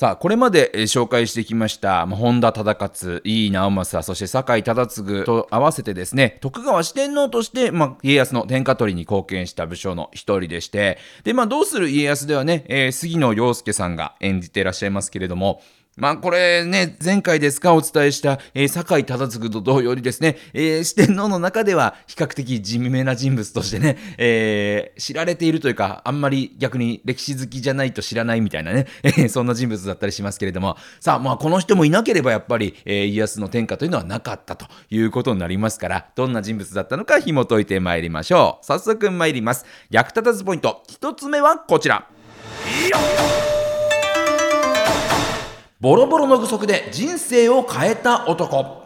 さあ、これまで紹介してきました、まあ、本田忠勝、井伊直政、そして酒井忠次と合わせてですね、徳川四天王として、まあ、家康の天下取りに貢献した武将の一人でして、で、まあ、どうする家康ではね、えー、杉野遥介さんが演じていらっしゃいますけれども、まあこれね、前回ですかお伝えした、えー、酒井忠次と同様にですね、えー、四天王の中では比較的地味めな人物としてね、えー、知られているというか、あんまり逆に歴史好きじゃないと知らないみたいなね、えー、そんな人物だったりしますけれども、さあまあこの人もいなければやっぱり、えー、家康の天下というのはなかったということになりますから、どんな人物だったのか紐解いてまいりましょう。早速参ります。役立たずポイント、一つ目はこちら。ボロボロの具足で人生を変えた男。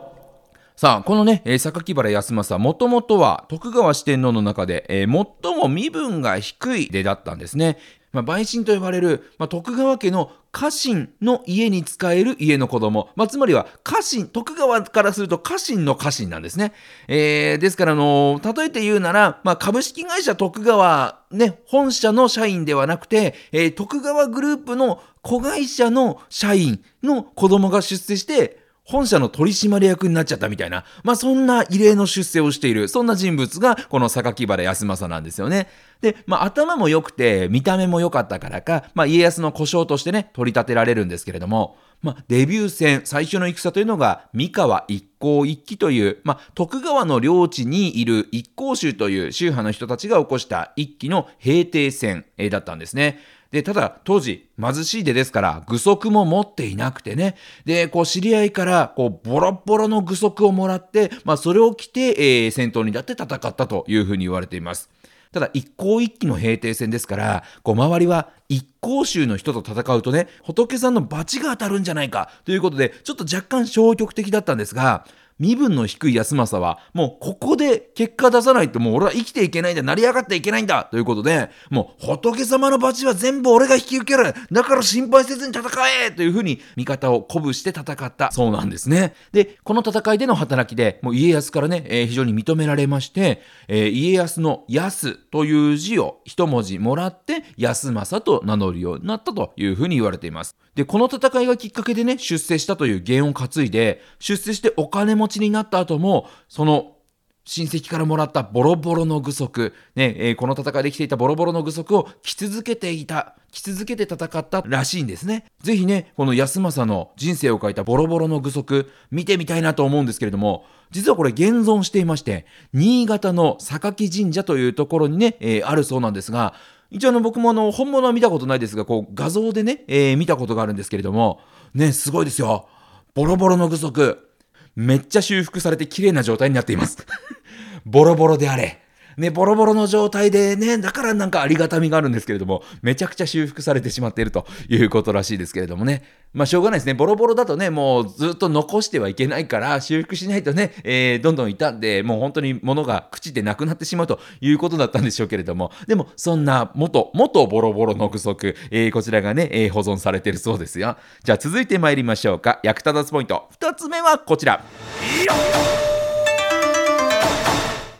さあ、このね、えー、榊原康政、もともとは徳川四天王の中で、え、最も身分が低い出だったんですね。まあ、陪審と呼ばれる、まあ、徳川家の家臣の家に仕える家の子供、まあ、つまりは家臣、徳川からすると家臣の家臣なんですね。えー、ですから、あのー、例えて言うなら、まあ、株式会社徳川、ね、本社の社員ではなくて、えー、徳川グループの子会社の社員の子供が出世して、本社の取締役になっちゃったみたいな、まあそんな異例の出世をしている、そんな人物がこの榊原康政なんですよね。で、まあ頭も良くて見た目も良かったからか、まあ家康の故障としてね、取り立てられるんですけれども、まあデビュー戦、最初の戦というのが三河一向一揆という、まあ徳川の領地にいる一向宗という宗派の人たちが起こした一揆の平定戦だったんですね。で、ただ当時貧しい出ですから具足も持っていなくてね。で、こう知り合いからこうボロボロの具足をもらって、まあそれを着て、えー、戦闘にだって戦ったというふうに言われています。ただ一向一揆の平定戦ですから、こう周りは一向宗の人と戦うとね、仏さんの罰が当たるんじゃないかということで、ちょっと若干消極的だったんですが、身分の低い安政は、もうここで結果出さないともう俺は生きていけないんだ、成り上がっていけないんだということで、もう仏様の罰は全部俺が引き受けるだから心配せずに戦えというふうに味方を鼓舞して戦ったそうなんですね。で、この戦いでの働きで、もう家康からね、えー、非常に認められまして、えー、家康の安という字を一文字もらって、安政と名乗るようになったというふうに言われています。で、この戦いがきっかけでね、出世したという原を担いで、出世してお金持ちになった後も、その親戚からもらったボロボロの具足、ね、えー、この戦いで着ていたボロボロの具足を着続けていた、着続けて戦ったらしいんですね。ぜひね、この安政の人生を書いたボロボロの具足、見てみたいなと思うんですけれども、実はこれ現存していまして、新潟の榊神社というところにね、えー、あるそうなんですが、一応の僕もあの本物は見たことないですが、こう画像でね、えー、見たことがあるんですけれども、ね、すごいですよ。ボロボロの具足。めっちゃ修復されて綺麗な状態になっています。ボロボロであれ。ね、ボロボロの状態でね、だからなんかありがたみがあるんですけれども、めちゃくちゃ修復されてしまっているということらしいですけれどもね。まあしょうがないですね。ボロボロだとね、もうずっと残してはいけないから、修復しないとね、えー、どんどん傷んで、もう本当に物が朽ちてなくなってしまうということだったんでしょうけれども、でもそんな元、元ボロボロの具足、えー、こちらがね、えー、保存されているそうですよ。じゃあ続いて参りましょうか。役立たずポイント。2つ目はこちら。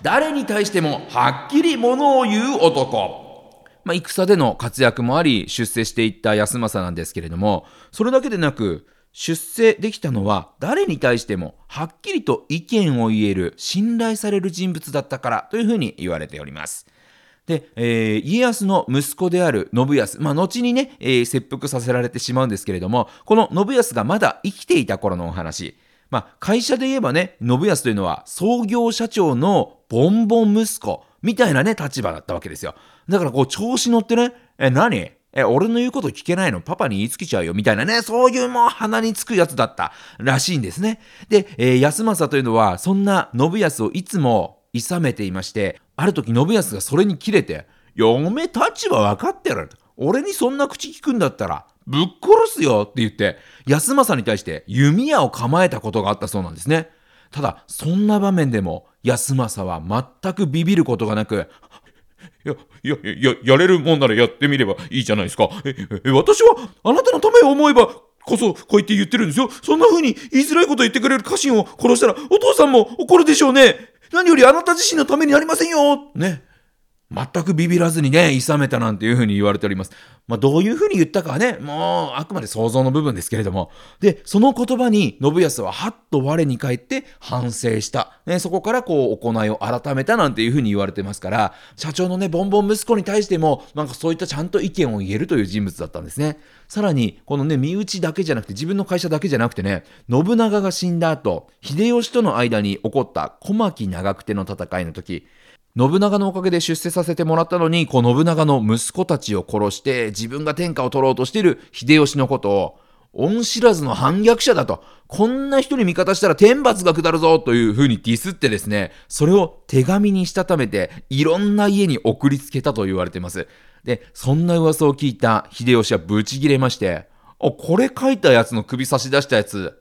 誰に対してもはっきりものを言う男。まあ、戦での活躍もあり、出世していった安政なんですけれども、それだけでなく、出世できたのは誰に対してもはっきりと意見を言える信頼される人物だったからというふうに言われております。で、えー、家康の息子である信康、まあ、後にね、えー、切腹させられてしまうんですけれども、この信康がまだ生きていた頃のお話、まあ、会社で言えばね、信康というのは創業社長のボンボン息子みたいなね、立場だったわけですよ。だからこう、調子乗ってね、え、何？え、俺の言うこと聞けないの？パパに言いつけちゃうよ？みたいなね、そういうもう鼻につくやつだったらしいんですね。で、えー、安政というのは、そんな信康をいつも諌めていまして、ある時信康がそれに切れて、嫁立場分かってる。俺にそんな口聞くんだったら、ぶっ殺すよって言って、安政に対して弓矢を構えたことがあったそうなんですね。ただ、そんな場面でも、安政は全くビビることがなく、や、や、や、やれるもんならやってみればいいじゃないですか。え、え、私はあなたのためを思えば、こそ、こう言って言ってるんですよ。そんな風に言いづらいこと言ってくれる家臣を殺したら、お父さんも怒るでしょうね。何よりあなた自身のためになりませんよ。ね。全くビビらずにね、諌めたなんていうふうに言われております。まあ、どういうふうに言ったかはね、もう、あくまで想像の部分ですけれども。で、その言葉に、信康ははっと我に返って反省した。ね、そこからこう、行いを改めたなんていうふうに言われてますから、社長のね、ボンボン息子に対しても、なんかそういったちゃんと意見を言えるという人物だったんですね。さらに、このね、身内だけじゃなくて、自分の会社だけじゃなくてね、信長が死んだ後、秀吉との間に起こった小牧長久手の戦いの時、信長のおかげで出世させてもらったのに、こう信長の息子たちを殺して自分が天下を取ろうとしている秀吉のことを、恩知らずの反逆者だと、こんな人に味方したら天罰が下るぞという風にディスってですね、それを手紙にしたためて、いろんな家に送りつけたと言われています。で、そんな噂を聞いた秀吉はブチギレまして、あ、これ書いたやつの首差し出したやつ、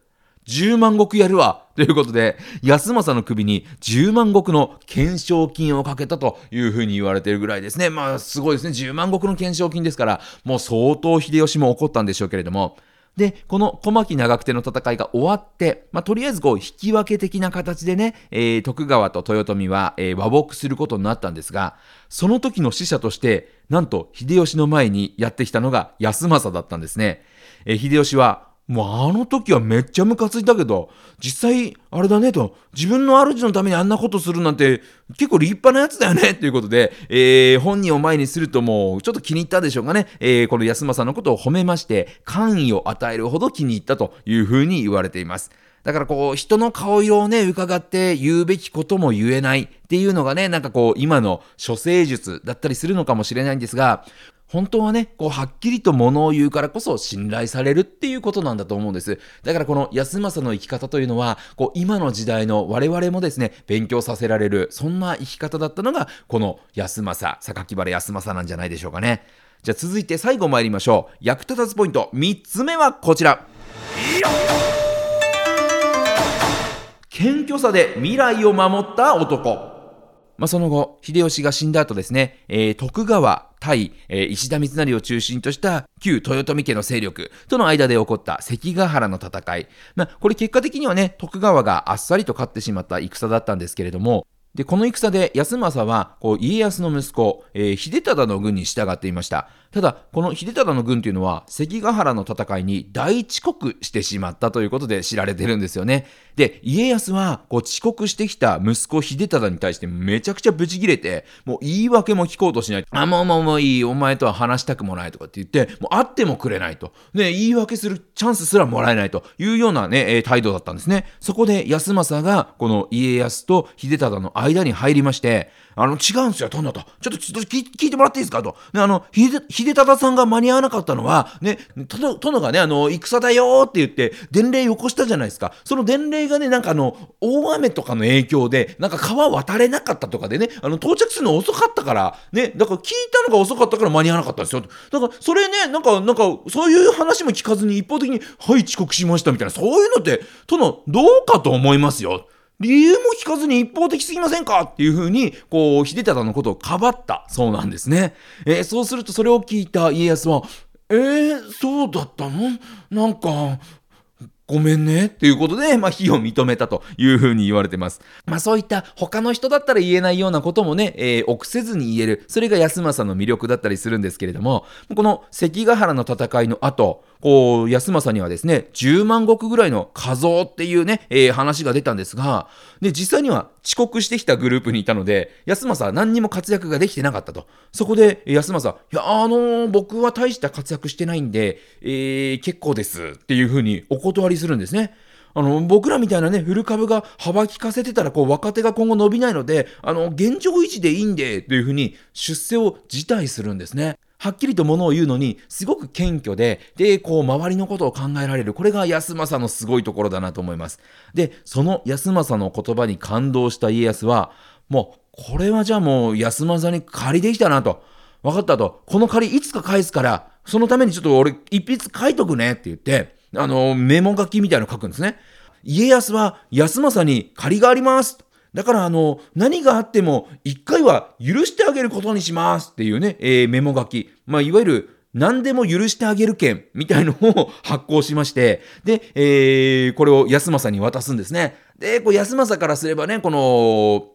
10万石やるわということで、安政の首に10万石の懸賞金をかけたというふうに言われているぐらいですね。まあ、すごいですね。10万石の懸賞金ですから、もう相当秀吉も怒ったんでしょうけれども、で、この小牧長久手の戦いが終わって、まあ、とりあえずこう、引き分け的な形でね、えー、徳川と豊臣は、えー、和睦することになったんですが、その時の使者として、なんと秀吉の前にやってきたのが安政だったんですね。えー、秀吉は、もうあの時はめっちゃムカついたけど、実際、あれだねと、自分の主のためにあんなことするなんて、結構立派なやつだよね、ということで、えー、本人を前にするともう、ちょっと気に入ったでしょうかね。えー、この安政のことを褒めまして、官位を与えるほど気に入ったというふうに言われています。だからこう、人の顔色をね、伺って言うべきことも言えないっていうのがね、なんかこう、今の処世術だったりするのかもしれないんですが、本当はね、こう、はっきりと物を言うからこそ信頼されるっていうことなんだと思うんです。だからこの安政の生き方というのは、こう、今の時代の我々もですね、勉強させられる、そんな生き方だったのが、この安政、榊原安政なんじゃないでしょうかね。じゃあ続いて最後参りましょう。役立たずポイント、3つ目はこちら。謙虚さで未来を守った男。まあ、その後、秀吉が死んだ後ですね、えー、徳川対、えー、石田三成を中心とした旧豊臣家の勢力との間で起こった関ヶ原の戦い。まあ、これ結果的にはね、徳川があっさりと勝ってしまった戦だったんですけれども、で、この戦で安政は、こう、家康の息子、えー、秀忠の軍に従っていました。ただ、この秀忠の軍というのは、関ヶ原の戦いに大遅刻してしまったということで知られてるんですよね。で、家康は、こう、遅刻してきた息子秀忠に対してめちゃくちゃブチ切れて、もう言い訳も聞こうとしない。あ、もうもうもういい、お前とは話したくもないとかって言って、もう会ってもくれないと。ね、言い訳するチャンスすらもらえないというようなね、えー、態度だったんですね。そこで安政が、この家康と秀忠の間に入りまして、あの、違うんですよ、殿と。ちょっと、ちょっと聞いてもらっていいですかと。ね、あの、秀、秀忠さんが間に合わなかったのは、ね、殿、がね、あの、戦だよって言って、伝令よこしたじゃないですか。その伝令がね、なんかあの、大雨とかの影響で、なんか川渡れなかったとかでね、あの、到着するの遅かったから、ね、だから聞いたのが遅かったから間に合わなかったんですよ。だから、それね、なんか、なんか、そういう話も聞かずに一方的に、はい、遅刻しましたみたいな、そういうのって、殿、どうかと思いますよ。理由も聞かずに一方的すぎませんか？っていうふうに、こう、秀忠のことをかばったそうなんですね。えー、そうするとそれを聞いた家康は、えー、そうだったの？なんか、ごめんね。っていうことで、まあ、非を認めたというふうに言われてます。まあ、そういった他の人だったら言えないようなこともね、えー、臆せずに言える。それが安政の魅力だったりするんですけれども、この関ヶ原の戦いの後、こう、安政にはですね、10万石ぐらいの画像っていうね、えー、話が出たんですが、で、実際には遅刻してきたグループにいたので、安政は何にも活躍ができてなかったと。そこで、安政は、いや、あのー、僕は大した活躍してないんで、えー、結構ですっていうふうにお断りするんですね。あの、僕らみたいなね、古株が幅利かせてたら、こう、若手が今後伸びないので、あの、現状維持でいいんで、というふうに出世を辞退するんですね。はっきりとものを言うのに、すごく謙虚で、で、こう、周りのことを考えられる。これが安政のすごいところだなと思います。で、その安政の言葉に感動した家康は、もう、これはじゃあもう安政に借りできたなと。分かったと。この借りいつか返すから、そのためにちょっと俺一筆書いとくねって言って、あの、メモ書きみたいなの書くんですね。家康は康政に借りがありますだからあの何があっても一回は許してあげることにしますっていうね、えー、メモ書き、まあ、いわゆる何でも許してあげる券みたいのを発行しまして、で、えー、これを安政に渡すんですね。で、こう安政からすればね、この、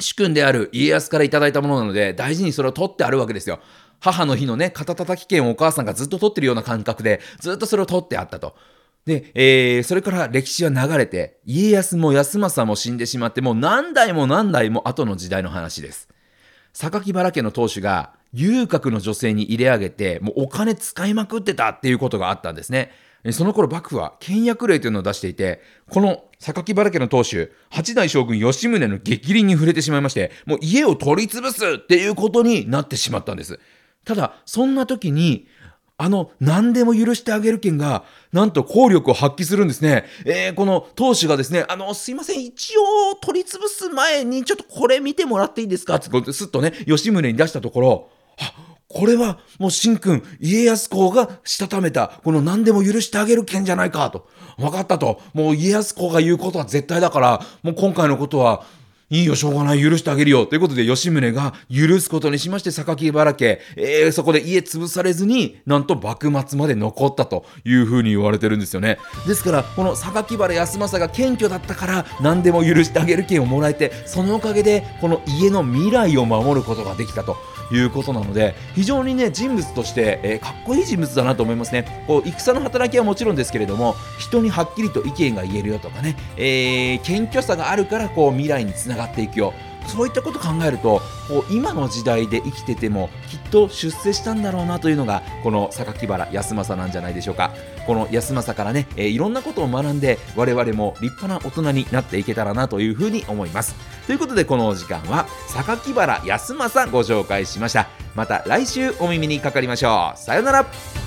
主君である家康からいただいたものなので、大事にそれを取ってあるわけですよ。母の日のね、肩たたき券をお母さんがずっと取ってるような感覚で、ずっとそれを取ってあったと。で、えー、それから歴史は流れて、家康も康政も死んでしまって、もう何代も何代も後の時代の話です。榊原家の当主が遊郭の女性に入れ上げて、もうお金使いまくってたっていうことがあったんですね。その頃幕府は倹約令というのを出していて、この榊原家の当主、八代将軍吉宗の激鱗に触れてしまいまして、もう家を取り潰すっていうことになってしまったんです。ただ、そんな時に、あの、何でも許してあげる権が、なんと効力を発揮するんですね。えー、この当主がですね、あの、すいません、一応取り潰す前に、ちょっとこれ見てもらっていいですか？って、すっとね、吉宗に出したところ、あ、これはもう神君、家康公がしたためた、この何でも許してあげる権じゃないかと。分かったと。もう家康公が言うことは絶対だから、もう今回のことは、いいよ、しょうがない、許してあげるよ。ということで、吉宗が許すことにしまして、榊原家、えー、そこで家潰されずに、なんと幕末まで残ったというふうに言われてるんですよね。ですから、この榊原康政が謙虚だったから、何でも許してあげる権をもらえて、そのおかげで、この家の未来を守ることができたと。いうことなので非常にね人物として、えー、かっこいい人物だなと思いますね。こう戦の働きはもちろんですけれども人にはっきりと意見が言えるよとかね、えー、謙虚さがあるからこう未来につながっていくよ。そういったことを考えるとこう今の時代で生きててもきっと出世したんだろうなというのがこの榊原康政なんじゃないでしょうか。この康政からね、えー、いろんなことを学んで我々も立派な大人になっていけたらなというふうに思います。ということでこのお時間は榊原康政ご紹介しました。また来週お耳にかかりましょう。さよなら。